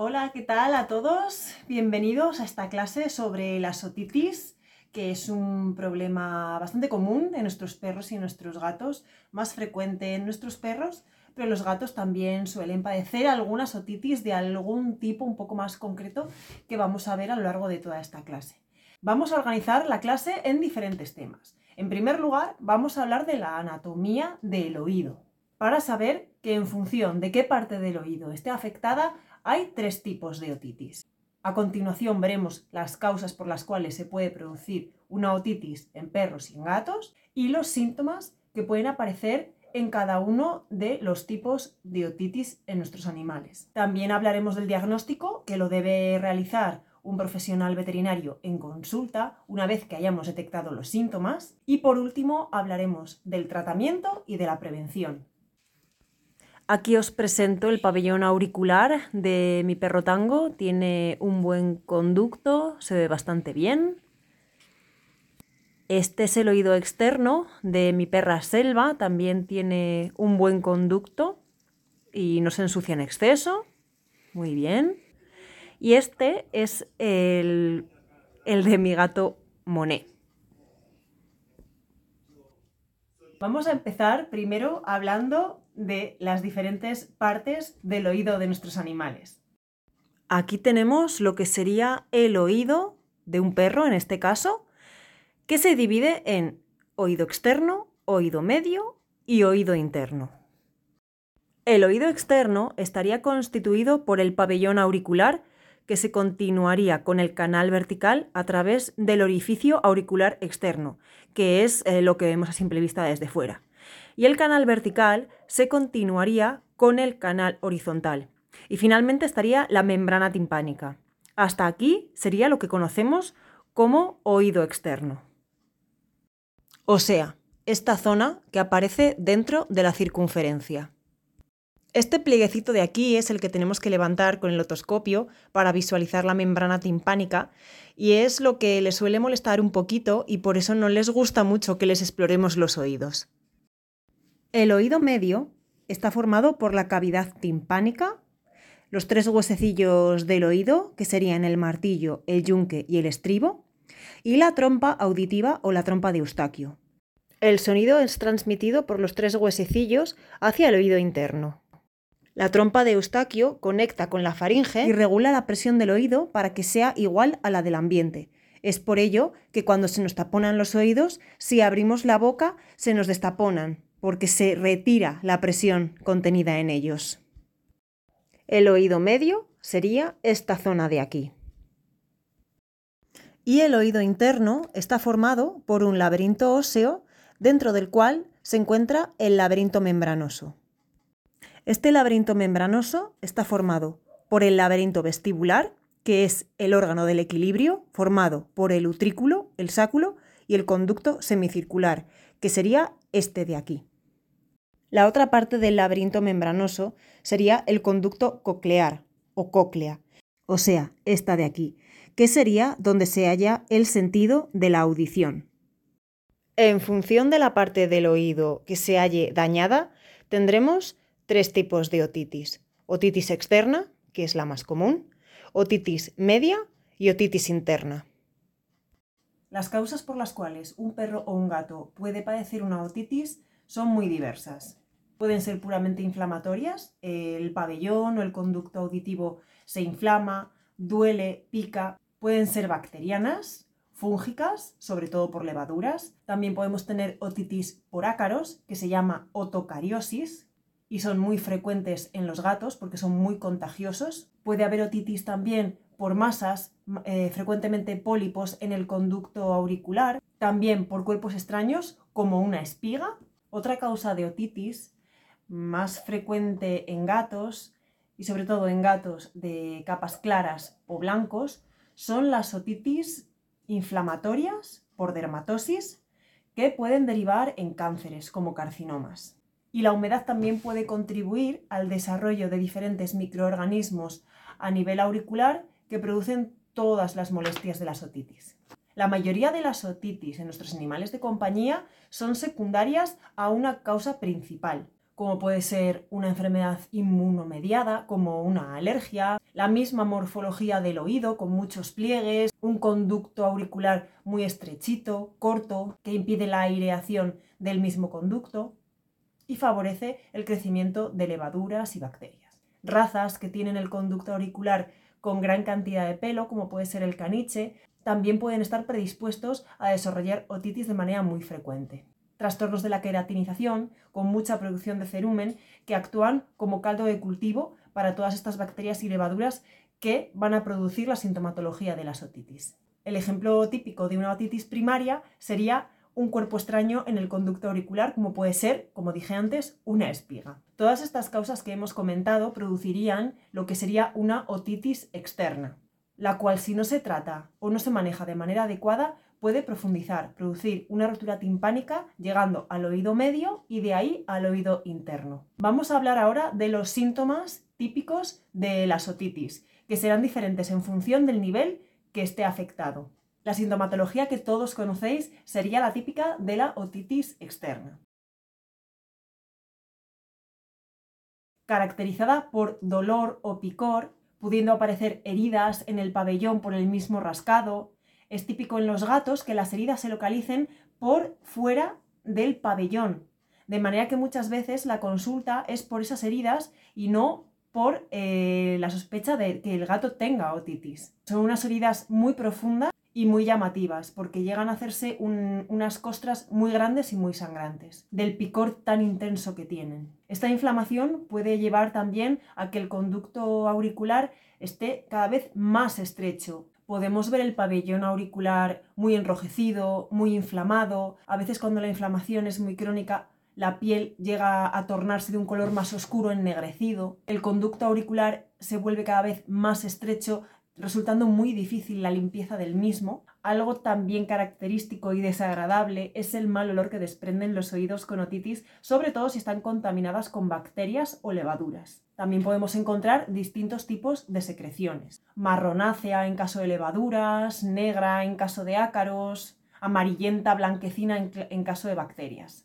Hola, ¿qué tal a todos? Bienvenidos a esta clase sobre la otitis, que es un problema bastante común en nuestros perros y en nuestros gatos, más frecuente en nuestros perros, pero los gatos también suelen padecer alguna otitis de algún tipo un poco más concreto que vamos a ver a lo largo de toda esta clase. Vamos a organizar la clase en diferentes temas. En primer lugar, vamos a hablar de la anatomía del oído, para saber que en función de qué parte del oído esté afectada, hay tres tipos de otitis. A continuación veremos las causas por las cuales se puede producir una otitis en perros y en gatos y los síntomas que pueden aparecer en cada uno de los tipos de otitis en nuestros animales. También hablaremos del diagnóstico que lo debe realizar un profesional veterinario en consulta una vez que hayamos detectado los síntomas y por último hablaremos del tratamiento y de la prevención. Aquí os presento el pabellón auricular de mi perro tango. Tiene un buen conducto, se ve bastante bien. Este es el oído externo de mi perra selva, también tiene un buen conducto y no se ensucia en exceso. Muy bien. Y este es el, el de mi gato Monet. Vamos a empezar primero hablando de las diferentes partes del oído de nuestros animales. Aquí tenemos lo que sería el oído de un perro, en este caso, que se divide en oído externo, oído medio y oído interno. El oído externo estaría constituido por el pabellón auricular que se continuaría con el canal vertical a través del orificio auricular externo, que es eh, lo que vemos a simple vista desde fuera y el canal vertical se continuaría con el canal horizontal. Y finalmente estaría la membrana timpánica. Hasta aquí sería lo que conocemos como oído externo. O sea, esta zona que aparece dentro de la circunferencia. Este plieguecito de aquí es el que tenemos que levantar con el otoscopio para visualizar la membrana timpánica y es lo que les suele molestar un poquito y por eso no les gusta mucho que les exploremos los oídos. El oído medio está formado por la cavidad timpánica, los tres huesecillos del oído, que serían el martillo, el yunque y el estribo, y la trompa auditiva o la trompa de Eustaquio. El sonido es transmitido por los tres huesecillos hacia el oído interno. La trompa de Eustaquio conecta con la faringe y regula la presión del oído para que sea igual a la del ambiente. Es por ello que cuando se nos taponan los oídos, si abrimos la boca, se nos destaponan, porque se retira la presión contenida en ellos. El oído medio sería esta zona de aquí. Y el oído interno está formado por un laberinto óseo dentro del cual se encuentra el laberinto membranoso. Este laberinto membranoso está formado por el laberinto vestibular, que es el órgano del equilibrio, formado por el utrículo, el sáculo y el conducto semicircular, que sería este de aquí. La otra parte del laberinto membranoso sería el conducto coclear o cóclea, o sea, esta de aquí, que sería donde se halla el sentido de la audición. En función de la parte del oído que se halle dañada, tendremos tres tipos de otitis. Otitis externa, que es la más común, otitis media y otitis interna. Las causas por las cuales un perro o un gato puede padecer una otitis son muy diversas. Pueden ser puramente inflamatorias, el pabellón o el conducto auditivo se inflama, duele, pica. Pueden ser bacterianas, fúngicas, sobre todo por levaduras. También podemos tener otitis por ácaros, que se llama otocariosis, y son muy frecuentes en los gatos porque son muy contagiosos. Puede haber otitis también por masas, eh, frecuentemente pólipos en el conducto auricular, también por cuerpos extraños como una espiga otra causa de otitis, más frecuente en gatos y sobre todo en gatos de capas claras o blancos, son las otitis inflamatorias por dermatosis que pueden derivar en cánceres como carcinomas. Y la humedad también puede contribuir al desarrollo de diferentes microorganismos a nivel auricular que producen todas las molestias de las otitis. La mayoría de las otitis en nuestros animales de compañía son secundarias a una causa principal, como puede ser una enfermedad inmunomediada, como una alergia, la misma morfología del oído con muchos pliegues, un conducto auricular muy estrechito, corto, que impide la aireación del mismo conducto y favorece el crecimiento de levaduras y bacterias. Razas que tienen el conducto auricular con gran cantidad de pelo, como puede ser el caniche, también pueden estar predispuestos a desarrollar otitis de manera muy frecuente trastornos de la queratinización, con mucha producción de cerumen, que actúan como caldo de cultivo para todas estas bacterias y levaduras que van a producir la sintomatología de las otitis. El ejemplo típico de una otitis primaria sería un cuerpo extraño en el conducto auricular, como puede ser, como dije antes, una espiga. Todas estas causas que hemos comentado producirían lo que sería una otitis externa, la cual si no se trata o no se maneja de manera adecuada puede profundizar, producir una rotura timpánica llegando al oído medio y de ahí al oído interno. Vamos a hablar ahora de los síntomas típicos de la otitis, que serán diferentes en función del nivel que esté afectado. La sintomatología que todos conocéis sería la típica de la otitis externa. Caracterizada por dolor o picor, pudiendo aparecer heridas en el pabellón por el mismo rascado, es típico en los gatos que las heridas se localicen por fuera del pabellón, de manera que muchas veces la consulta es por esas heridas y no por eh, la sospecha de que el gato tenga otitis. Son unas heridas muy profundas y muy llamativas, porque llegan a hacerse unas costras muy grandes y muy sangrantes, del picor tan intenso que tienen. Esta inflamación puede llevar también a que el conducto auricular esté cada vez más estrecho, podemos ver el pabellón auricular muy enrojecido, muy inflamado. A veces cuando la inflamación es muy crónica, la piel llega a tornarse de un color más oscuro, ennegrecido. El conducto auricular se vuelve cada vez más estrecho, resultando muy difícil la limpieza del mismo. Algo también característico y desagradable es el mal olor que desprenden los oídos con otitis, sobre todo si están contaminadas con bacterias o levaduras. También podemos encontrar distintos tipos de secreciones. Marronácea en caso de levaduras, negra en caso de ácaros, amarillenta, blanquecina en, caso de bacterias.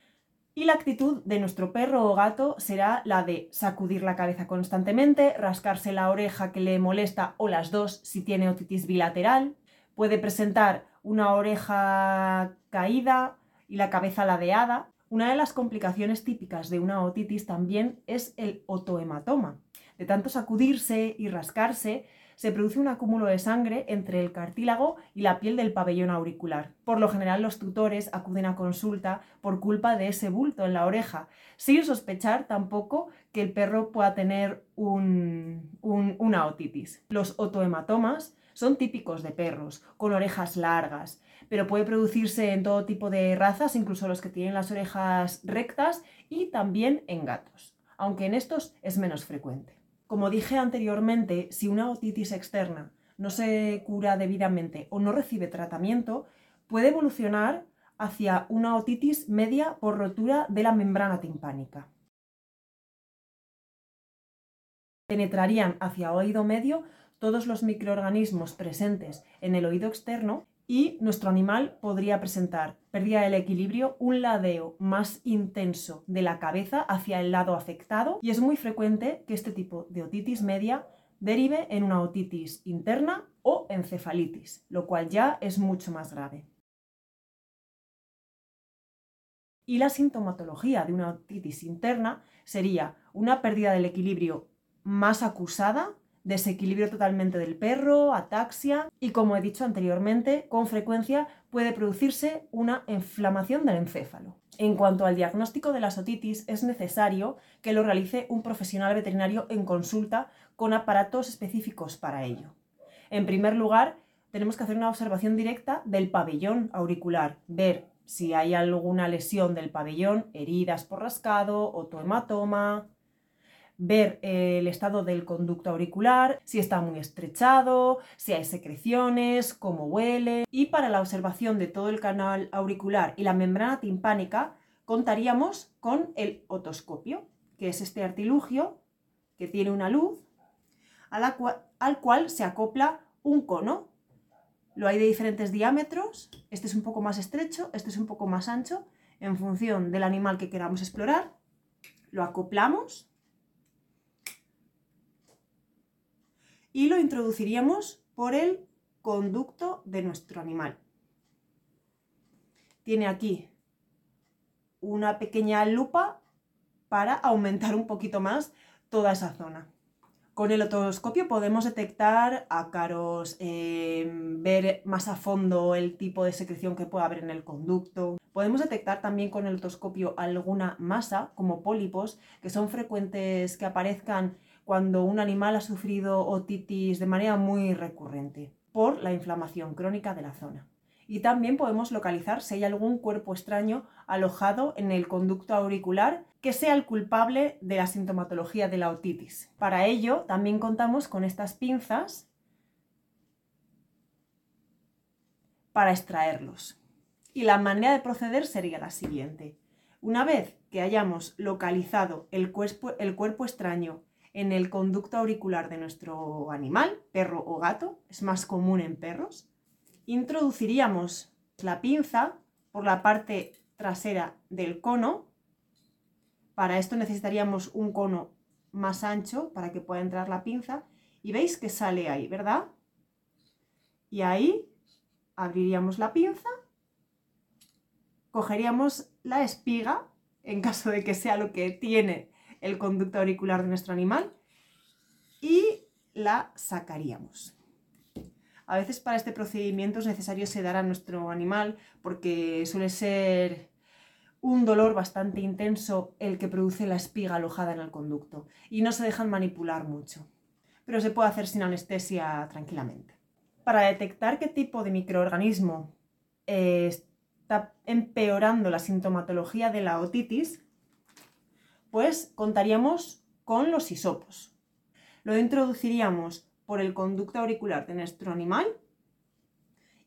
Y la actitud de nuestro perro o gato será la de sacudir la cabeza constantemente, rascarse la oreja que le molesta o las dos si tiene otitis bilateral. Puede presentar una oreja caída y la cabeza ladeada, una de las complicaciones típicas de una otitis también es el otohematoma. De tanto sacudirse y rascarse, se produce un acúmulo de sangre entre el cartílago y la piel del pabellón auricular. Por lo general los tutores acuden a consulta por culpa de ese bulto en la oreja, sin sospechar tampoco que el perro pueda tener una otitis. Los otohematomas son típicos de perros, con orejas largas, pero puede producirse en todo tipo de razas, incluso los que tienen las orejas rectas y también en gatos, aunque en estos es menos frecuente. Como dije anteriormente, si una otitis externa no se cura debidamente o no recibe tratamiento, puede evolucionar hacia una otitis media por rotura de la membrana timpánica. Penetrarían hacia oído medio todos los microorganismos presentes en el oído externo y nuestro animal podría presentar pérdida del equilibrio, un ladeo más intenso de la cabeza hacia el lado afectado y es muy frecuente que este tipo de otitis media derive en una otitis interna o encefalitis, lo cual ya es mucho más grave. Y la sintomatología de una otitis interna sería una pérdida del equilibrio más acusada desequilibrio totalmente del perro, ataxia y como he dicho anteriormente, con frecuencia puede producirse una inflamación del encéfalo. En cuanto al diagnóstico de la otitis, es necesario que lo realice un profesional veterinario en consulta con aparatos específicos para ello. En primer lugar, tenemos que hacer una observación directa del pabellón auricular, ver si hay alguna lesión del pabellón, heridas por rascado, otohematoma, ver eh, el estado del conducto auricular, si está muy estrechado, si hay secreciones, cómo huele. Y para la observación de todo el canal auricular y la membrana timpánica, contaríamos con el otoscopio, que es este artilugio que tiene una luz al cual se acopla un cono. Lo hay de diferentes diámetros, este es un poco más estrecho, este es un poco más ancho, en función del animal que queramos explorar Lo acoplamos y lo introduciríamos por el conducto de nuestro animal. Tiene aquí una pequeña lupa para aumentar un poquito más toda esa zona. Con el otoscopio podemos detectar ácaros, em, ver más a fondo el tipo de secreción que puede haber en el conducto. Podemos detectar también con el otoscopio alguna masa, como pólipos, que son frecuentes que aparezcan cuando un animal ha sufrido otitis de manera muy recurrente por la inflamación crónica de la zona y también podemos localizar si hay algún cuerpo extraño alojado en el conducto auricular que sea el culpable de la sintomatología de la otitis. Para ello también contamos con estas pinzas para extraerlos. Y la manera de proceder sería la siguiente. Una vez que hayamos localizado el cuerpo, el cuerpo extraño en el conducto auricular de nuestro animal, perro o gato, es más común en perros, introduciríamos la pinza por la parte trasera del cono. Para esto necesitaríamos un cono más ancho para que pueda entrar la pinza. Y veis que sale ahí, ¿verdad? Y ahí abriríamos la pinza, cogeríamos la espiga, en caso de que sea lo que tiene el conducto auricular de nuestro animal, y la sacaríamos. A veces para este procedimiento es necesario sedar a nuestro animal porque suele ser un dolor bastante intenso el que produce la espiga alojada en el conducto y no se dejan manipular mucho, pero se puede hacer sin anestesia tranquilamente. Para detectar qué tipo de microorganismo eh, está empeorando la sintomatología de la otitis, pues contaríamos con los hisopos. Lo introduciríamos por el conducto auricular de nuestro animal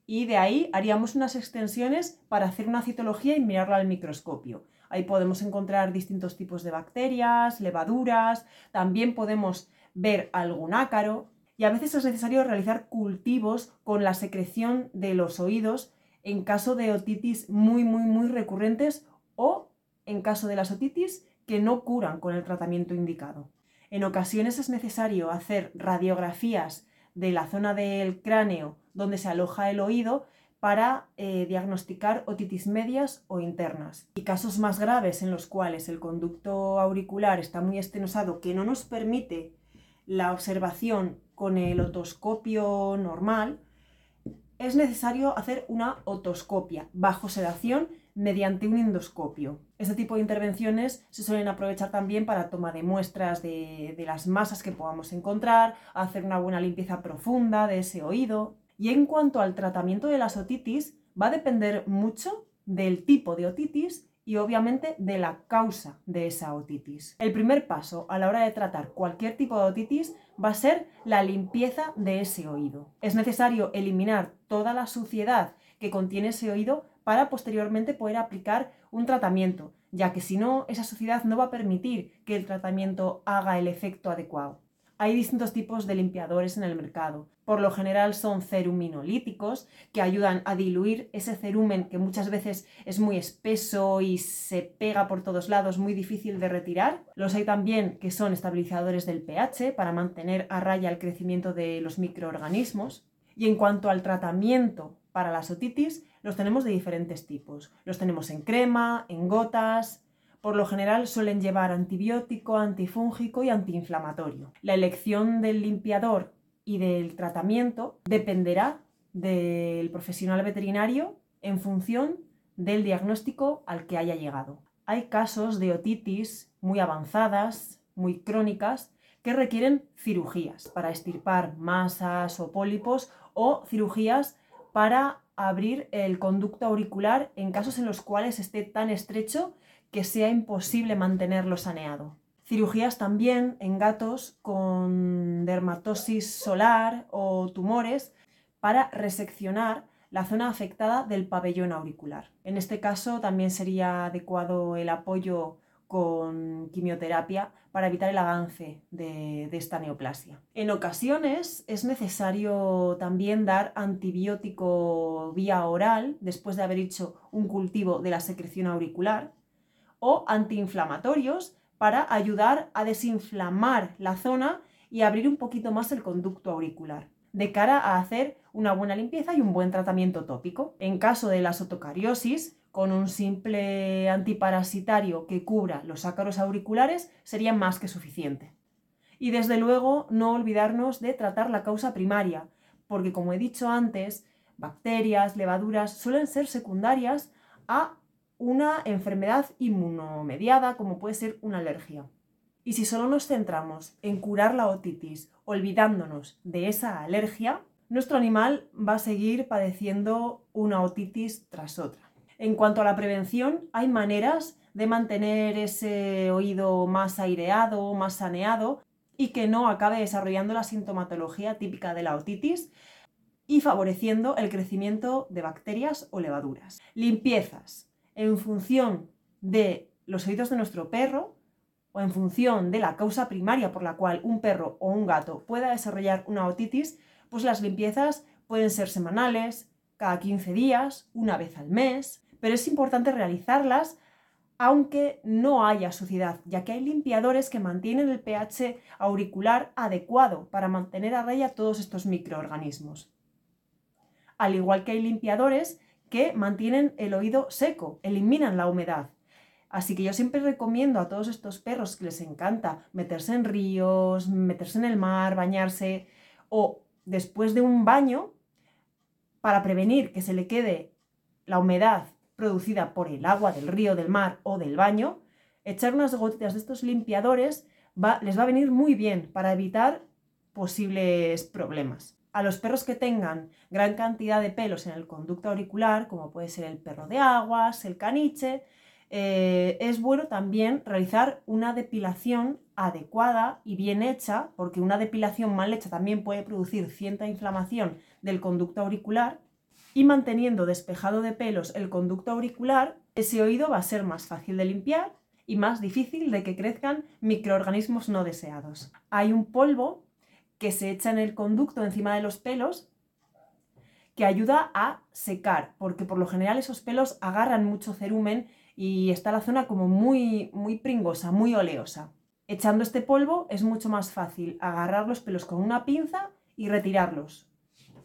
y de ahí haríamos unas extensiones para hacer una citología y mirarlo al microscopio. Ahí podemos encontrar distintos tipos de bacterias, levaduras, también podemos ver algún ácaro y a veces es necesario realizar cultivos con la secreción de los oídos en caso de otitis muy, muy, muy recurrentes o en caso de las otitis que no curan con el tratamiento indicado. En ocasiones es necesario hacer radiografías de la zona del cráneo donde se aloja el oído para eh, diagnosticar otitis medias o internas. Y casos más graves en los cuales el conducto auricular está muy estenosado que no nos permite la observación con el otoscopio normal, es necesario hacer una otoscopia bajo sedación mediante un endoscopio. Este tipo de intervenciones se suelen aprovechar también para toma de muestras de, las masas que podamos encontrar, hacer una buena limpieza profunda de ese oído. Y en cuanto al tratamiento de las otitis, va a depender mucho del tipo de otitis y obviamente de la causa de esa otitis. El primer paso a la hora de tratar cualquier tipo de otitis va a ser la limpieza de ese oído. Es necesario eliminar toda la suciedad que contiene ese oído para posteriormente poder aplicar un tratamiento, ya que si no, esa suciedad no va a permitir que el tratamiento haga el efecto adecuado. Hay distintos tipos de limpiadores en el mercado. Por lo general son ceruminolíticos que ayudan a diluir ese cerumen que muchas veces es muy espeso y se pega por todos lados, muy difícil de retirar. Los hay también que son estabilizadores del pH para mantener a raya el crecimiento de los microorganismos. Y en cuanto al tratamiento para las otitis, los tenemos de diferentes tipos. Los tenemos en crema, en gotas, por lo general suelen llevar antibiótico, antifúngico y antiinflamatorio. La elección del limpiador y del tratamiento dependerá del profesional veterinario en función del diagnóstico al que haya llegado. Hay casos de otitis muy avanzadas, muy crónicas, que requieren cirugías para estirpar masas o pólipos o cirugías para abrir el conducto auricular en casos en los cuales esté tan estrecho que sea imposible mantenerlo saneado. Cirugías también en gatos con dermatosis solar o tumores para reseccionar la zona afectada del pabellón auricular. En este caso también sería adecuado el apoyo con quimioterapia para evitar el avance de, esta neoplasia. En ocasiones es necesario también dar antibiótico vía oral después de haber hecho un cultivo de la secreción auricular o antiinflamatorios para ayudar a desinflamar la zona y abrir un poquito más el conducto auricular, de cara a hacer una buena limpieza y un buen tratamiento tópico. En caso de la sotocariosis, con un simple antiparasitario que cubra los ácaros auriculares sería más que suficiente. Y desde luego no olvidarnos de tratar la causa primaria, porque como he dicho antes, bacterias, levaduras suelen ser secundarias a una enfermedad inmunomediada como puede ser una alergia. Y si solo nos centramos en curar la otitis olvidándonos de esa alergia, nuestro animal va a seguir padeciendo una otitis tras otra. En cuanto a la prevención, hay maneras de mantener ese oído más aireado, más saneado y que no acabe desarrollando la sintomatología típica de la otitis y favoreciendo el crecimiento de bacterias o levaduras. Limpiezas en función de los oídos de nuestro perro o en función de la causa primaria por la cual un perro o un gato pueda desarrollar una otitis, pues las limpiezas pueden ser semanales, cada 15 días, una vez al mes, pero es importante realizarlas aunque no haya suciedad, ya que hay limpiadores que mantienen el pH auricular adecuado para mantener a raya todos estos microorganismos. Al igual que hay limpiadores que mantienen el oído seco, eliminan la humedad. Así que yo siempre recomiendo a todos estos perros que les encanta meterse en ríos, meterse en el mar, bañarse o después de un baño, para prevenir que se le quede la humedad producida por el agua del río, del mar o del baño, echar unas gotitas de estos limpiadores les va a venir muy bien para evitar posibles problemas. A los perros que tengan gran cantidad de pelos en el conducto auricular, como puede ser el perro de aguas, el caniche, eh, es bueno también realizar una depilación adecuada y bien hecha, porque una depilación mal hecha también puede producir cierta inflamación del conducto auricular y manteniendo despejado de pelos el conducto auricular, ese oído va a ser más fácil de limpiar y más difícil de que crezcan microorganismos no deseados. Hay un polvo que se echa en el conducto encima de los pelos que ayuda a secar, porque por lo general esos pelos agarran mucho cerumen y está la zona como muy, muy pringosa, muy oleosa. Echando este polvo es mucho más fácil agarrar los pelos con una pinza y retirarlos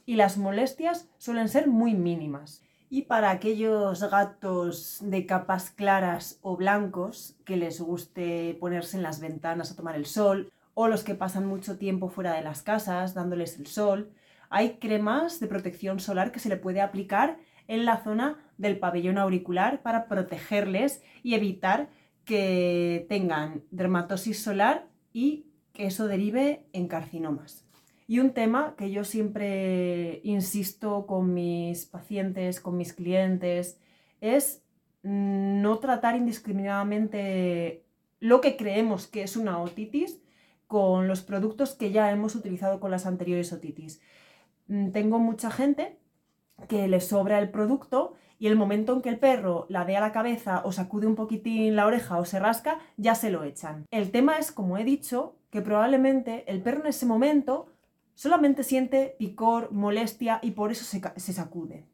y las molestias suelen ser muy mínimas. Y para aquellos gatos de capas claras o blancos que les guste ponerse en las ventanas a tomar el sol, o los que pasan mucho tiempo fuera de las casas dándoles el sol, hay cremas de protección solar que se le puede aplicar en la zona del pabellón auricular para protegerles y evitar que tengan dermatosis solar y que eso derive en carcinomas. Y un tema que yo siempre insisto con mis pacientes, con mis clientes, es no tratar indiscriminadamente lo que creemos que es una otitis con los productos que ya hemos utilizado con las anteriores otitis. Mm, tengo mucha gente que le sobra el producto y el momento en que el perro la dé a la cabeza o sacude un poquitín la oreja o se rasca, ya se lo echan. El tema es, como he dicho, que probablemente el perro en ese momento solamente siente picor, molestia y por eso se, sacude.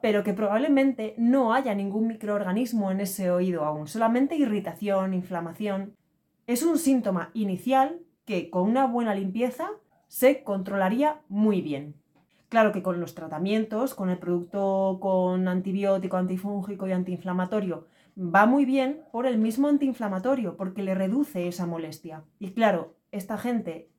Pero que probablemente no haya ningún microorganismo en ese oído aún, solamente irritación, inflamación. Es un síntoma inicial que con una buena limpieza se controlaría muy bien. Claro que con los tratamientos, con el producto con antibiótico, antifúngico y antiinflamatorio, va muy bien por el mismo antiinflamatorio, porque le reduce esa molestia. Y claro, esta gente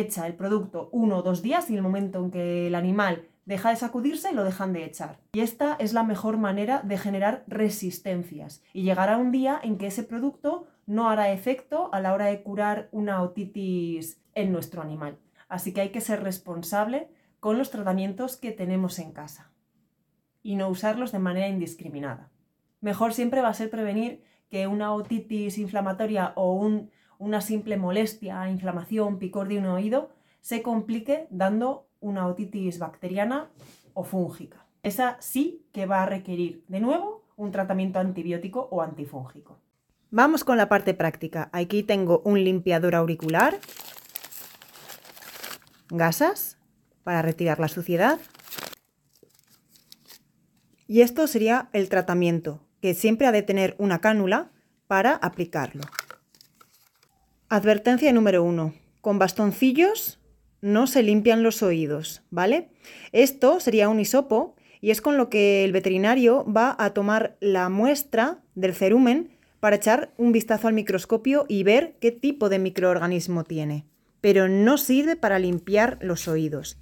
echa el producto uno o dos días y el momento en que el animal deja de sacudirse, lo dejan de echar. Y esta es la mejor manera de generar resistencias. Y llegará un día en que ese producto no hará efecto a la hora de curar una otitis en nuestro animal. Así que hay que ser responsable con los tratamientos que tenemos en casa y no usarlos de manera indiscriminada. Mejor siempre va a ser prevenir que una otitis inflamatoria o un una simple molestia, inflamación, picor de un oído, se complique dando una otitis bacteriana o fúngica. Esa sí que va a requerir, de nuevo, un tratamiento antibiótico o antifúngico. Vamos con la parte práctica. Aquí tengo un limpiador auricular, gasas para retirar la suciedad. Y esto sería el tratamiento, que siempre ha de tener una cánula para aplicarlo. Advertencia número uno. Con bastoncillos no se limpian los oídos, ¿vale? Esto sería un hisopo y es con lo que el veterinario va a tomar la muestra del cerumen para echar un vistazo al microscopio y ver qué tipo de microorganismo tiene. Pero no sirve para limpiar los oídos.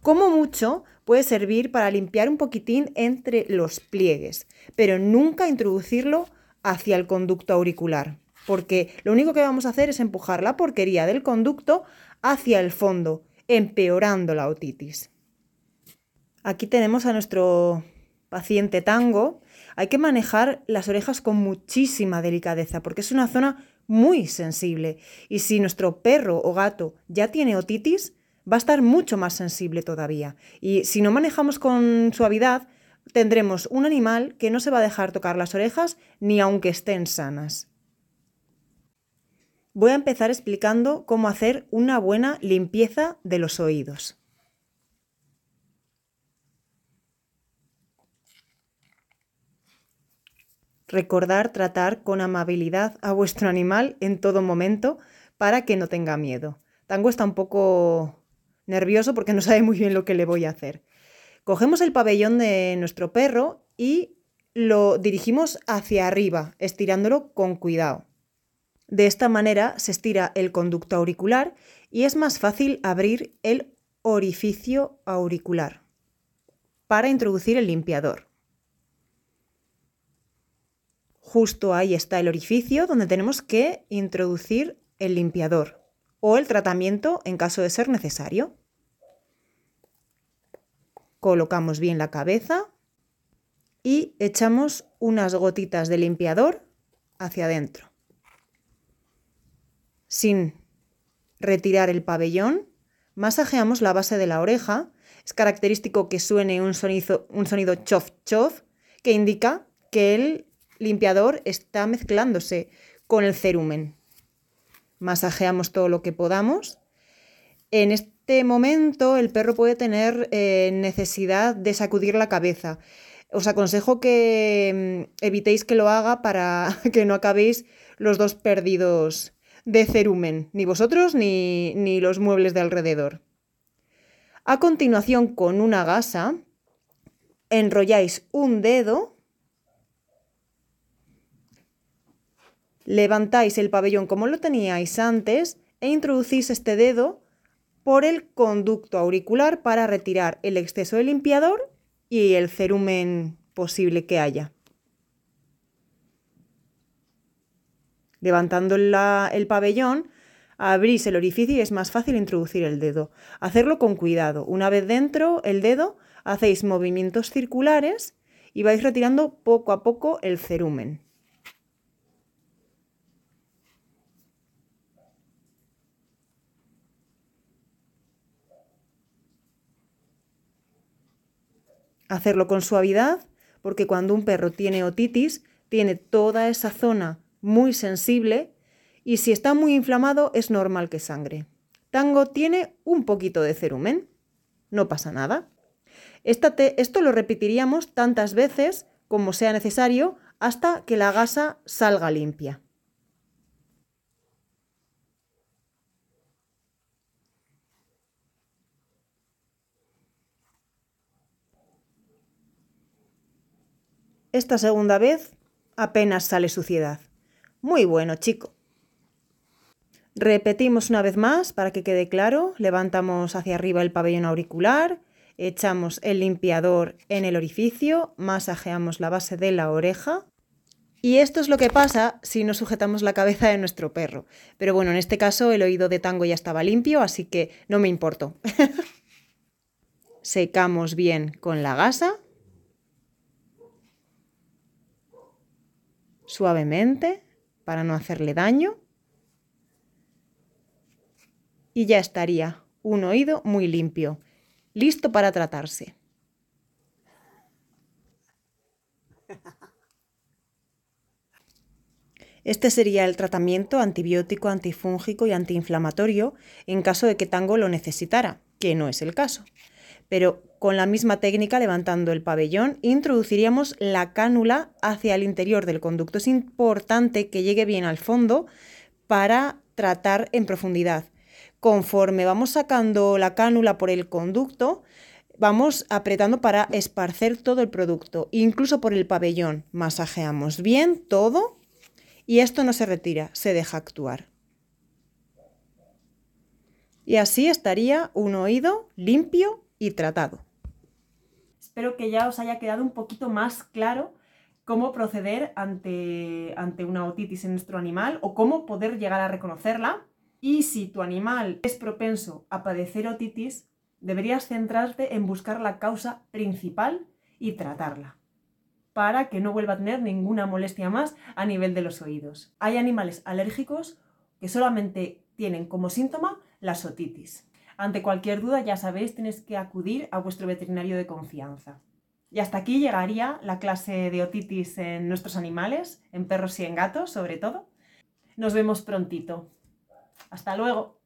Como mucho puede servir para limpiar un poquitín entre los pliegues, pero nunca introducirlo hacia el conducto auricular, porque lo único que vamos a hacer es empujar la porquería del conducto hacia el fondo, empeorando la otitis. Aquí tenemos a nuestro paciente tango. Hay que manejar las orejas con muchísima delicadeza porque es una zona muy sensible y si nuestro perro o gato ya tiene otitis, va a estar mucho más sensible todavía. Y si no manejamos con suavidad, tendremos un animal que no se va a dejar tocar las orejas ni aunque estén sanas. Voy a empezar explicando cómo hacer una buena limpieza de los oídos. Recordar tratar con amabilidad a vuestro animal en todo momento para que no tenga miedo. Tango está un poco nervioso porque no sabe muy bien lo que le voy a hacer. Cogemos el pabellón de nuestro perro y lo dirigimos hacia arriba, estirándolo con cuidado. De esta manera se estira el conducto auricular y es más fácil abrir el orificio auricular para introducir el limpiador. Justo ahí está el orificio donde tenemos que introducir el limpiador o el tratamiento en caso de ser necesario. Colocamos bien la cabeza y echamos unas gotitas de limpiador hacia adentro sin retirar el pabellón, masajeamos la base de la oreja. Es característico que suene un sonido, un sonido chof chof que indica que el limpiador está mezclándose con el cerumen. Masajeamos todo lo que podamos. En este momento el perro puede tener eh, necesidad de sacudir la cabeza. Os aconsejo que mm, evitéis que lo haga para que no acabéis los dos perdidos de cerumen, ni vosotros ni, ni los muebles de alrededor. A continuación, con una gasa, enrolláis un dedo, levantáis el pabellón como lo teníais antes e introducís este dedo por el conducto auricular para retirar el exceso de limpiador y el cerumen posible que haya. Levantando el pabellón, abrís el orificio y es más fácil introducir el dedo. Hacerlo con cuidado. Una vez dentro el dedo, hacéis movimientos circulares y vais retirando poco a poco el cerumen. Hacerlo con suavidad, porque cuando un perro tiene otitis, tiene toda esa zona muy sensible y si está muy inflamado es normal que sangre. Tango tiene un poquito de cerumen, no pasa nada. esto lo repetiríamos tantas veces como sea necesario hasta que la gasa salga limpia. Esta segunda vez apenas sale suciedad. Muy bueno, chico. Repetimos una vez más para que quede claro. Levantamos hacia arriba el pabellón auricular, echamos el limpiador en el orificio, masajeamos la base de la oreja. Y esto es lo que pasa si no sujetamos la cabeza de nuestro perro. Pero bueno, en este caso el oído de tango ya estaba limpio, así que no me importó. Secamos bien con la gasa. Suavemente para no hacerle daño. Y ya estaría un oído muy limpio, listo para tratarse. Este sería el tratamiento antibiótico, antifúngico y antiinflamatorio en caso de que Tango lo necesitara, que no es el caso. Pero con la misma técnica, levantando el pabellón, introduciríamos la cánula hacia el interior del conducto. Es importante que llegue bien al fondo para tratar en profundidad. Conforme vamos sacando la cánula por el conducto, vamos apretando para esparcer todo el producto, incluso por el pabellón. Masajeamos bien todo y esto no se retira, se deja actuar. Y así estaría un oído limpio y tratado. Espero que ya os haya quedado un poquito más claro cómo proceder ante, ante una otitis en nuestro animal o cómo poder llegar a reconocerla. Y si tu animal es propenso a padecer otitis, deberías centrarte en buscar la causa principal y tratarla para que no vuelva a tener ninguna molestia más a nivel de los oídos. Hay animales alérgicos que solamente tienen como síntoma la otitis. Ante cualquier duda, ya sabéis, tenéis que acudir a vuestro veterinario de confianza. Y hasta aquí llegaría la clase de otitis en nuestros animales, en perros y en gatos sobre todo. Nos vemos prontito. Hasta luego.